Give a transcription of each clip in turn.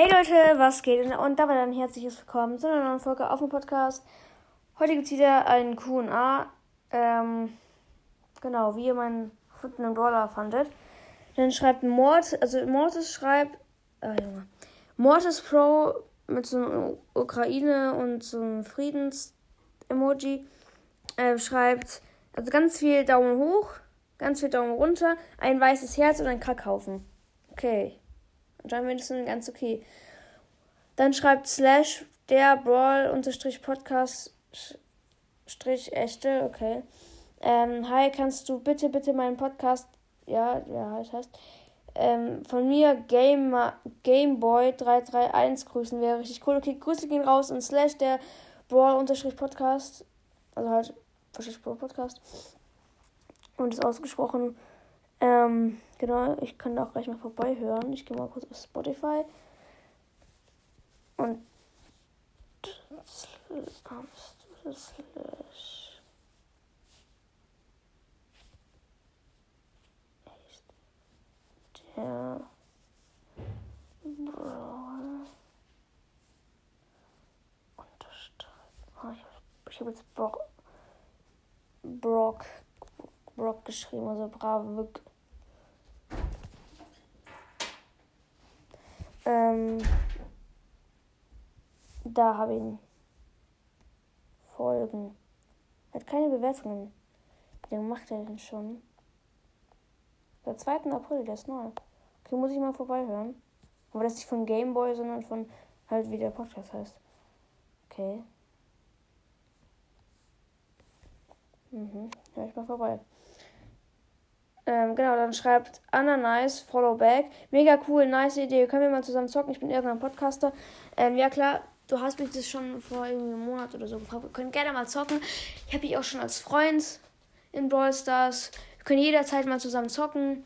Hey Leute, was geht? Und dabei dann herzliches Willkommen zu einer neuen Folge auf dem Podcast. Heute gibt es wieder ein QA. Ähm, genau, wie ihr meinen gefundenen Brawler fandet. Dann schreibt Mort, also Mortis schreibt, äh, Junge, Mortis Pro mit so einem Ukraine und so einem Friedens-Emoji äh, schreibt, also ganz viel Daumen hoch, ganz viel Daumen runter, ein weißes Herz und ein Kackhaufen. Okay. Ist es ganz okay. Dann schreibt Slash der Brawl unterstrich Podcast strich echte, okay. Ähm, hi, kannst du bitte, bitte meinen Podcast, ja, ja, das heißt, ähm, von mir Game, Gameboy 331 grüßen wäre richtig cool. Okay, Grüße gehen raus und Slash der Brawl unterstrich Podcast, also halt, wahrscheinlich Podcast. Und ist ausgesprochen ähm, genau, ich kann da auch gleich mal vorbei hören. Ich gehe mal kurz auf Spotify. Und der Brawl. Oh, ich habe hab jetzt Brock, Brock, Brock geschrieben, also bravo. Ähm, da habe ich ihn. Folgen. Er hat keine Bewertungen. Wie lange macht er denn schon? Der 2. April, der ist neu. Okay, muss ich mal vorbeihören. Aber das ist nicht von Gameboy, sondern von halt wie der Podcast heißt. Okay. Mhm, hör ich mal vorbei. Ähm, genau, dann schreibt Anna Nice, Follow Back. Mega cool, nice Idee. Können wir mal zusammen zocken? Ich bin irgendein Podcaster. Ähm, ja klar, du hast mich das schon vor irgendwie einem Monat oder so gefragt. Wir können gerne mal zocken. Ich habe dich auch schon als Freund in Brawl Stars. Wir können jederzeit mal zusammen zocken.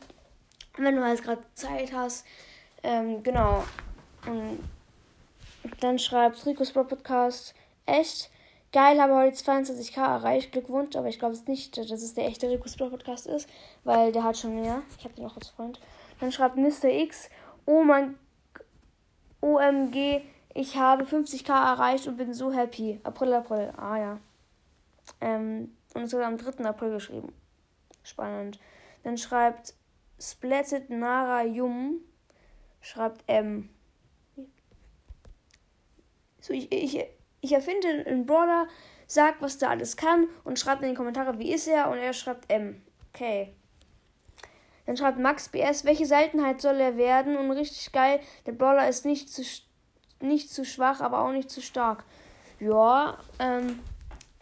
Wenn du halt gerade Zeit hast. Ähm, genau. Und dann schreibt Rico's Podcast. Echt? Geil, habe heute 22k erreicht. Glückwunsch, aber ich glaube es nicht, dass es der echte Rikus Podcast ist, weil der hat schon mehr. Ich habe den auch als Freund. Dann schreibt Mr. X, oh mein OMG, ich habe 50k erreicht und bin so happy. April, April. Ah ja. Ähm, und es wird am 3. April geschrieben. Spannend. Dann schreibt Splatted Nara Yum, schreibt M. So, ich, ich, ich erfinde einen Brawler, sag, was der alles kann und schreibt in die Kommentare, wie ist er und er schreibt M. Okay. Dann schreibt Max BS, welche Seltenheit soll er werden? Und richtig geil, der Brawler ist nicht zu, nicht zu schwach, aber auch nicht zu stark. Ja, ähm,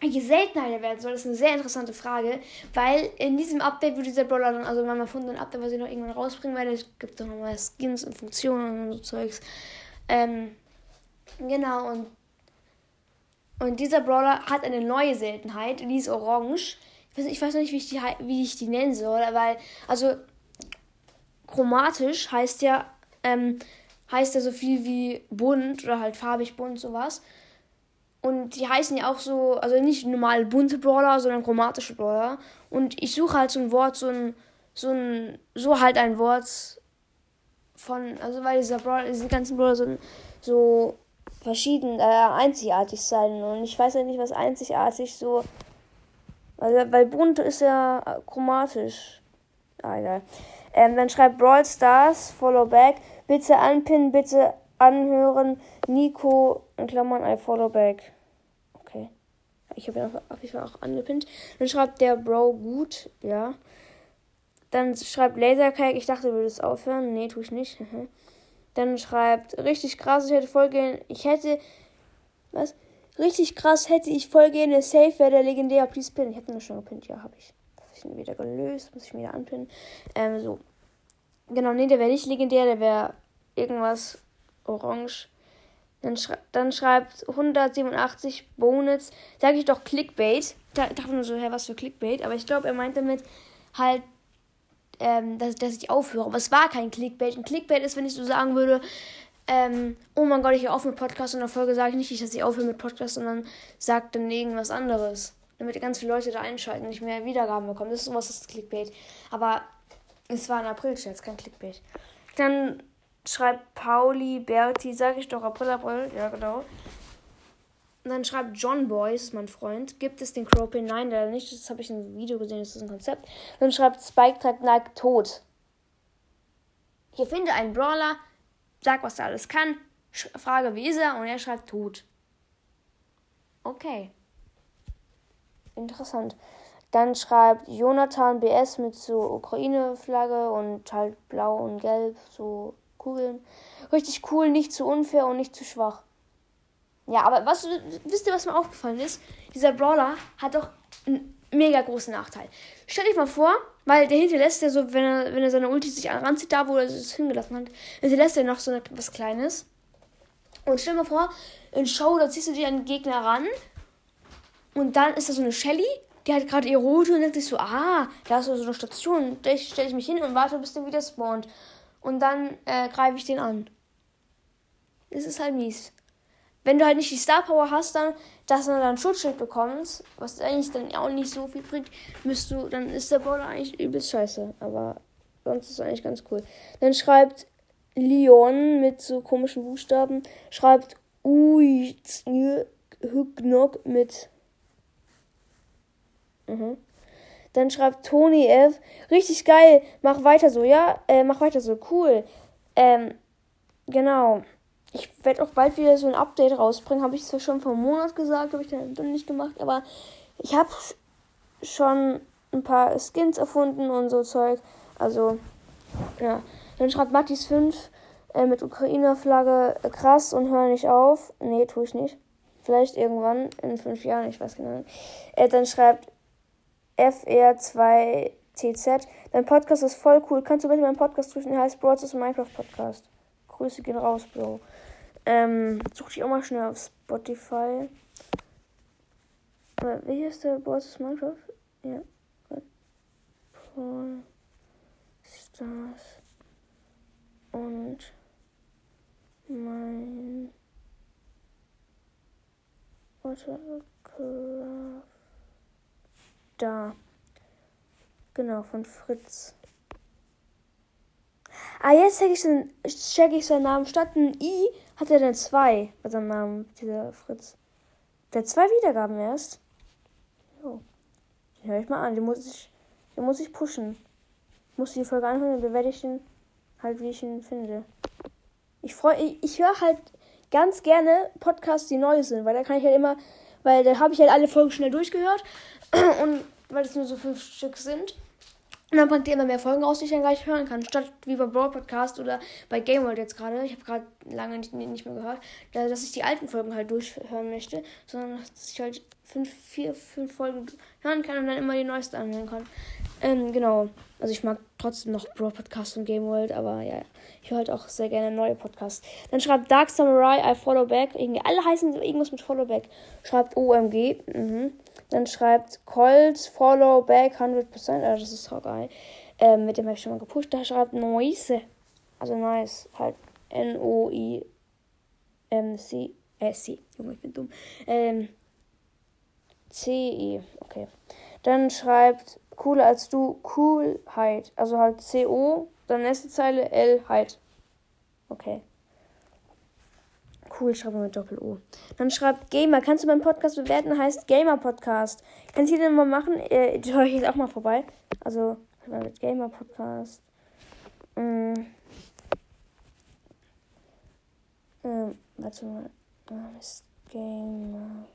welche Seltenheit er werden soll, ist eine sehr interessante Frage, weil in diesem Update wird dieser Brawler dann, also beim erfundenen Update, was ich noch irgendwann rausbringen werde, es gibt doch nochmal Skins und Funktionen und so Zeugs. Ähm, genau, und und dieser Brawler hat eine neue Seltenheit, die ist orange. Ich weiß, ich weiß noch nicht, wie ich, die, wie ich die nennen soll, weil, also, chromatisch heißt ja, ähm, heißt ja so viel wie bunt oder halt farbig bunt, sowas. Und die heißen ja auch so, also nicht normal bunte Brawler, sondern chromatische Brawler. Und ich suche halt so ein Wort, so ein, so ein, so halt ein Wort von, also weil dieser Brawler, diese ganzen Brawler sind so verschieden, äh, einzigartig sein. Und ich weiß ja nicht, was einzigartig so. Weil, weil bunt ist ja chromatisch. Ah, egal. Ähm, dann schreibt Brawl Stars, Follow Back. Bitte anpinnen, bitte anhören. Nico, in Klammern, I follow back. Okay. Ich habe ihn auf auch angepinnt. Dann schreibt der Bro gut, ja. Dann schreibt Lasercake, ich dachte, du würdest aufhören. Nee, tue ich nicht. Dann schreibt, richtig krass, ich hätte voll gerne, ich hätte, was? Richtig krass hätte ich voll gerne Safe, wäre der legendär, please pin. Ich habe den schon gepinnt, ja, habe ich. Habe ich ihn wieder gelöst, muss ich mir wieder anpinnen. Ähm, so. Genau, nee, der wäre nicht legendär, der wäre irgendwas orange. Dann, schrei dann schreibt 187 Bonus, sage ich doch Clickbait. Da dachte nur so, hä, was für Clickbait? Aber ich glaube, er meint damit halt ähm, dass, dass ich aufhöre. Aber es war kein Clickbait. Ein Clickbait ist, wenn ich so sagen würde, ähm, oh mein Gott, ich höre auf mit Podcast und in der Folge sage ich nicht, dass ich aufhöre mit Podcast, sondern sage dann irgendwas anderes. Damit ganz viele Leute da einschalten und nicht mehr Wiedergaben bekommen. Das ist sowas, das ist Clickbait. Aber es war ein April-Scherz, kein Clickbait. Dann schreibt Pauli, Berti, sag ich doch, April, April, ja genau. Und dann schreibt John Boy, mein Freund, gibt es den Cropin? Nein, leider nicht, das habe ich in einem Video gesehen, das ist ein Konzept. Dann schreibt Spike trägt Nike tot. Hier finde einen Brawler, sag, was er alles kann, frage, wie ist er, und er schreibt tot. Okay. Interessant. Dann schreibt Jonathan BS mit so Ukraine-Flagge und halt blau und gelb, so Kugeln. Richtig cool, nicht zu unfair und nicht zu schwach. Ja, aber was wisst ihr, was mir aufgefallen ist? Dieser Brawler hat doch einen mega großen Nachteil. Stell dich mal vor, weil der hinterlässt ja so, wenn er, wenn er seine Ulti sich ranzieht, da wo er es hingelassen hat, hinterlässt er noch so etwas Kleines. Und stell dir mal vor, in Show, da ziehst du dir einen Gegner ran und dann ist da so eine Shelly, die hat gerade ihre Route und denkt sich so, ah, da ist so eine Station, da stelle ich mich hin und warte, bis der wieder spawnt. Und dann äh, greife ich den an. Das ist halt mies. Wenn du halt nicht die Star Power hast, dann, dass du dann Schutzschild bekommst, was eigentlich dann auch nicht so viel bringt, müsst du, dann ist der Brawler eigentlich übelst scheiße. Aber sonst ist es eigentlich ganz cool. Dann schreibt Leon mit so komischen Buchstaben, schreibt Ui Hügnok mit. Mhm. Dann schreibt Tony F. Richtig geil, mach weiter so, ja? Äh, mach weiter so, cool. Ähm, genau. Ich werde auch bald wieder so ein Update rausbringen. Habe ich zwar schon vor einem Monat gesagt, habe ich dann nicht gemacht, aber ich habe schon ein paar Skins erfunden und so Zeug. Also, ja. Dann schreibt Mattis 5 äh, mit Ukraine-Flagge äh, krass und hör nicht auf. Nee, tue ich nicht. Vielleicht irgendwann in fünf Jahren, ich weiß genau. Äh, dann schreibt FR2TZ. Dein Podcast ist voll cool. Kannst du bitte meinen Podcast grüßen? Der heißt Broads Minecraft Podcast. Grüße gehen raus, Bro. Ähm, such dich auch mal schnell auf Spotify. Aber wie ist der Broads Minecraft? Ja. Paul Stars und mein Watercraft. Da. Genau, von Fritz. Ah, jetzt check ich, den, check ich seinen Namen. Statt ein I hat er dann zwei bei seinem Namen, dieser Fritz. Der hat zwei Wiedergaben erst. Jo. Den höre ich mal an. Den muss ich, den muss ich pushen. Ich muss die Folge anhören, dann bewerte ich den halt, wie ich ihn finde. Ich freue, ich, ich höre halt ganz gerne Podcasts, die neu sind, weil da kann ich halt immer, weil da habe ich halt alle Folgen schnell durchgehört und weil es nur so fünf Stück sind. Und dann bringt ihr immer mehr Folgen raus, die ich dann gleich hören kann. Statt wie bei Brawl Podcast oder bei Game World jetzt gerade. Ich habe gerade lange nicht, nicht mehr gehört, dass ich die alten Folgen halt durchhören möchte, sondern dass ich halt fünf, vier, fünf Folgen hören kann und dann immer die neueste anhören kann. Ähm, genau. Also ich mag trotzdem noch Brawl Podcast und Game World, aber ja, ich höre halt auch sehr gerne neue Podcasts. Dann schreibt Dark Samurai, I follow back. Irgendwie, alle heißen irgendwas mit follow back. Schreibt OMG. Mhm. Dann schreibt Colts, follow back 100%. Also das ist geil. Ähm, mit dem habe ich schon mal gepusht. Da schreibt Noise. Also nice. Halt N-O-I-M-C. Äh, C. Junge, ich bin dumm. Ähm, C-I. Okay. Dann schreibt cooler als du, Coolheit. Also halt C-O, dann nächste Zeile L-Heit. Okay. Cool, schreibe mit Doppel-O. Dann schreibt Gamer. Kannst du meinen Podcast bewerten? Heißt Gamer Podcast. Kannst du den mal machen? Äh, ich jetzt auch mal vorbei. Also, mit Gamer Podcast. Mm. Ähm, warte mal. Gamer.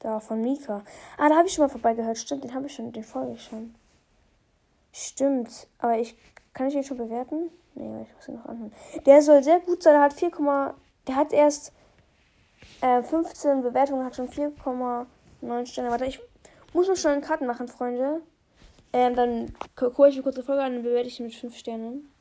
Da, von Mika. Ah, da habe ich schon mal vorbeigehört. Stimmt, den habe ich schon, den folge schon. Stimmt, aber ich. Kann ich den schon bewerten? Nee, ich muss ihn noch anhören. Der soll sehr gut sein. Der hat 4, der hat erst äh, 15 Bewertungen, hat schon 4,9 Sterne. Warte, ich muss noch schon einen Karten machen, Freunde. Ähm, dann gucke ich eine kurze Folge an und bewerte ich ihn mit 5 Sternen.